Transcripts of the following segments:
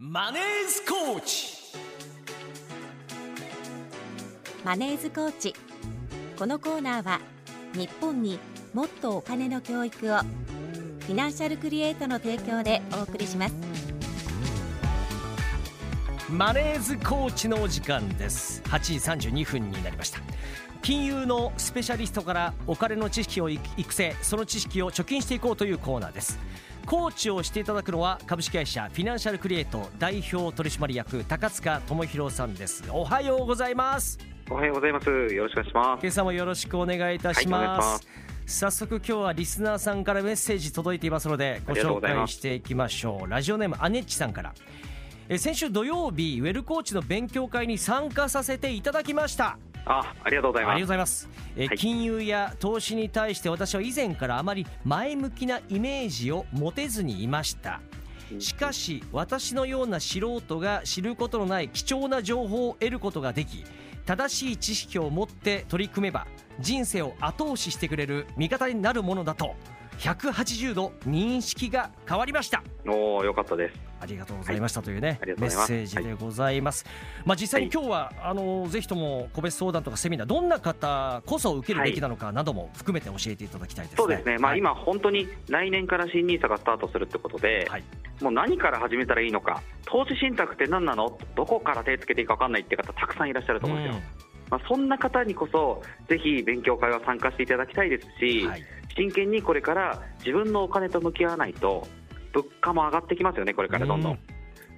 マネーズコーチ。マネーズコーチ。このコーナーは日本にもっとお金の教育をフィナンシャルクリエイトの提供でお送りします。マネーズコーチのお時間です。8時32分になりました。金融のスペシャリストからお金の知識を育成その知識を貯金していこうというコーナーですコーチをしていただくのは株式会社フィナンシャルクリエイト代表取締役高塚智博さんです。おはようございます。おはようございます。よろしくお願いします。今朝もよろしくお願いいたしはいお願いしまます。す早速今日はリスナーさんからメッセージ届いていますのでご紹介していきましょう。ラジオネームアネッチさんから。え先週土曜日ウェルコーチの勉強会に参加させていただきましたあ、ありがとうございありがとうごます。ざいます、えはい。金融や投資に対して私は以前からあまり前向きなイメージを持てずにいました。しかし私のような素人が知ることのない貴重な情報を得ることができ正しい知識を持って取り組めば人生を後押ししてくれる味方になるものだと180度認識が変わりましたおお、よかったです。ありがとうございましたというね、ありがとうメッセージでございます。まあ実際に今日は、あのぜひとも個別相談とかセミナーどんな方こそ受けるべきなのかなども含めて教えていただきたいですね。そうですね。まあ、はい今本当に来年から新ニーサがスタートするってことで、はいもう何から始めたらいいのか、投資信託って何なの？どこから手つけていいか分かんないって方たくさんいらっしゃると思うんですよ。まあ、そんな方にこそぜひ勉強会は参加していただきたいですし、はい真剣にこれから自分のお金と向き合わないと物価も上がってきますよね。これからどんどん。うん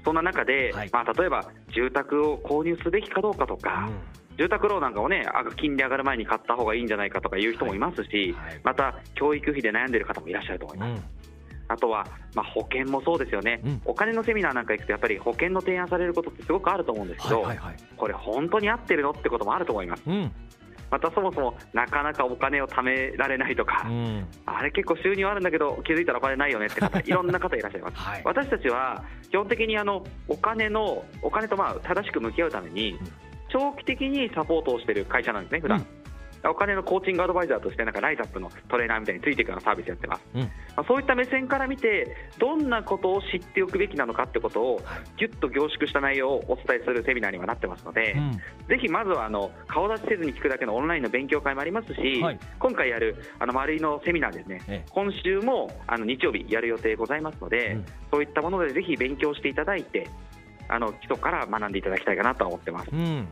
そんな中で、はいまあ、例えば住宅を購入すべきかどうかとか、住宅ローンなんかをね、あ金利上がる前に買った方がいいんじゃないかとかいう人もいますし、はいまた教育費で悩んでる方もいらっしゃると思います。うんうんあとは、まあ、保険もそうですよね、うんお金のセミナーなんか行くと、やっぱり保険の提案されることってすごくあると思うんですけど、はいはいはい。これ、本当に合ってるのってこともあると思います。うんまたそもそもなかなかお金を貯められないとか、うんあれ結構収入あるんだけど気づいたらお金ないよねって方 いろんな方いらっしゃいます。はい私たちは基本的にあのお金のお金とまあ正しく向き合うために長期的にサポートをしている会社なんですね普段。うんお金のコーチングアドバイザーとしてなんかライザップのトレーナーみたいについていくようなサービスやってます、うん。まあ、そういった目線から見てどんなことを知っておくべきなのかってことをはい。ぎゅっと凝縮した内容をお伝えするセミナーにはなってますので、うん。ぜひまずはあの顔出しせずに聞くだけのオンラインの勉強会もありますし、はい。今回やるあの丸いのセミナーですね、ええ。今週もあの日曜日やる予定ございますので、うん。そういったものでぜひ勉強していただいて、あの基礎から学んでいただきたいかなと思ってます。うん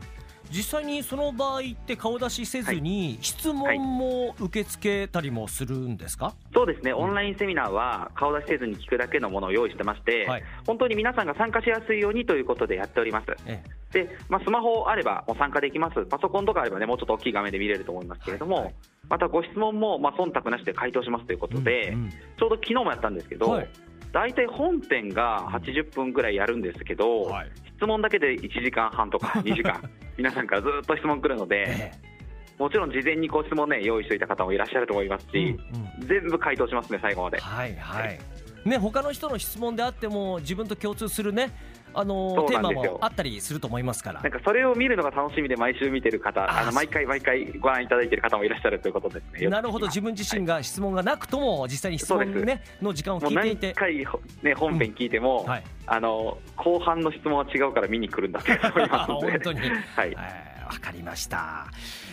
実際にその場合って顔出しせずに質問も受け付けたりもするんですか、そうですね、オンラインセミナーは顔出しせずに聞くだけのものを用意してまして、はい。本当に皆さんが参加しやすいようにということでやっております。えで、まあ、スマホあればもう参加できます、パソコンとかあればね、もうちょっと大きい画面で見れると思いますけれども、はいはい。またご質問も、まあ、忖度なしで回答しますということで、うんうん。ちょうど昨日もやったんですけど、はい大体本編が80分ぐらいやるんですけど、はい質問だけで1時間半とか 2時間、皆さんからずっと質問来るので、えもちろん事前にご質問ね、用意しておいた方もいらっしゃると思いますし、うん全部回答しますね、最後まで。はいはい。ね他の人の質問であっても自分と共通するねあのテーマもあったりすると思いますからなん。かそれを見るのが楽しみで毎週見てる方、ああの毎回毎回ご覧いただいてる方もいらっしゃるということですね。なるほど自分自身が質問がなくとも実際に質問ねの時間を聞いていて。回、ね、本編聞いても、はい。あの後半の質問は違うから見に来るんだって思いますので 本当に。はいえーわかりました、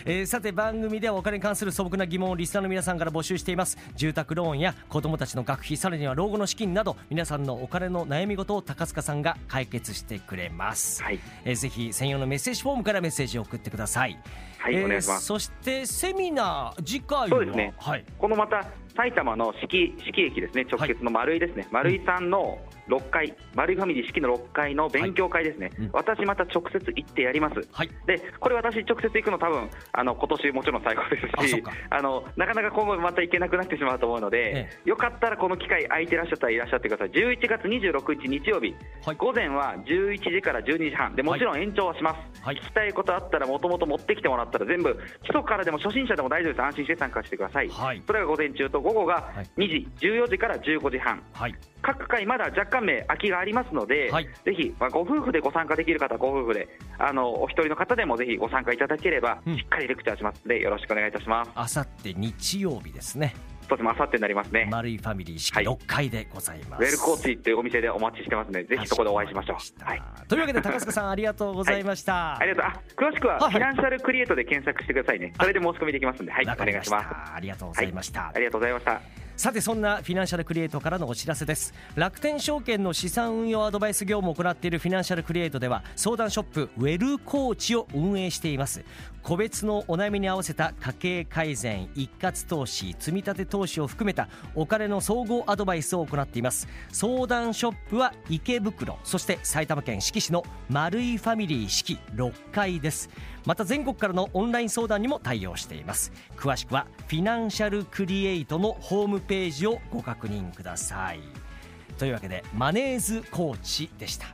えーさて番組ではお金に関する素朴な疑問をリスナーの皆さんから募集しています。住宅ローンや子どもたちの学費さらには老後の資金など皆さんのお金の悩み事を高塚さんが解決してくれます、はい、えーぜひ専用のメッセージフォームからメッセージを送ってください。はいえーお願いします。そしてセミナー次回は？そうですね。はい。このまた埼玉の四季四季駅ですね、直結の丸井ですね、丸井さんの6階、丸井ファミリー四季の6階の勉強会ですね、うん。私また直接行ってやります。はい。でこれ私直接行くの多分あの今年もちろん最後ですしあのなかなか今後また行けなくなってしまうと思うので、えよかったらこの機会空いてらっしゃったらいらっしゃってください。11月26日日曜日、はい。午前は11時から12時半でもちろん延長はします、はい。聞きたいことあったらもともと持ってきてもらったら全部基礎からでも初心者でも大丈夫です。安心して参加してください、はい。それが午前中と午後がはい。2時14時から15時半。はい。各回まだ若干名空きがありますので、はい。ぜひ、まあ、ご夫婦でご参加できる方はご夫婦であのお一人の方でもぜひご参加いただければ、うん。しっかりレクチャーしますのでよろしくお願いいたします。あさって日曜日ですねそうですね、あさってになりますね。丸いファミリー式はい6階でございます、ウェルコーチっていうお店でお待ちしてますので、ぜひそこでお会いしましょう。はい。というわけで高塚さんありがとうございました、ありがとう。あ、詳しくははいフィナンシャルクリエイトで検索してくださいね。それで申し込みできますんで、はい、お願いします。たありがとうございました、ありがとうございました。さてそんなフィナンシャルクリエイトからのお知らせです。楽天証券の資産運用アドバイス業務を行っているフィナンシャルクリエイトでは相談ショップウェルコーチを運営しています。個別のお悩みに合わせた家計改善一括投資積み立て投資を含めたお金の総合アドバイスを行っています。相談ショップは池袋そして埼玉県志木市の丸いファミリー四季6階です。また全国からのオンライン相談にも対応しています。詳しくはフィナンシャルクリエイトのホームページをご確認ください。というわけでマネーズコーチでした。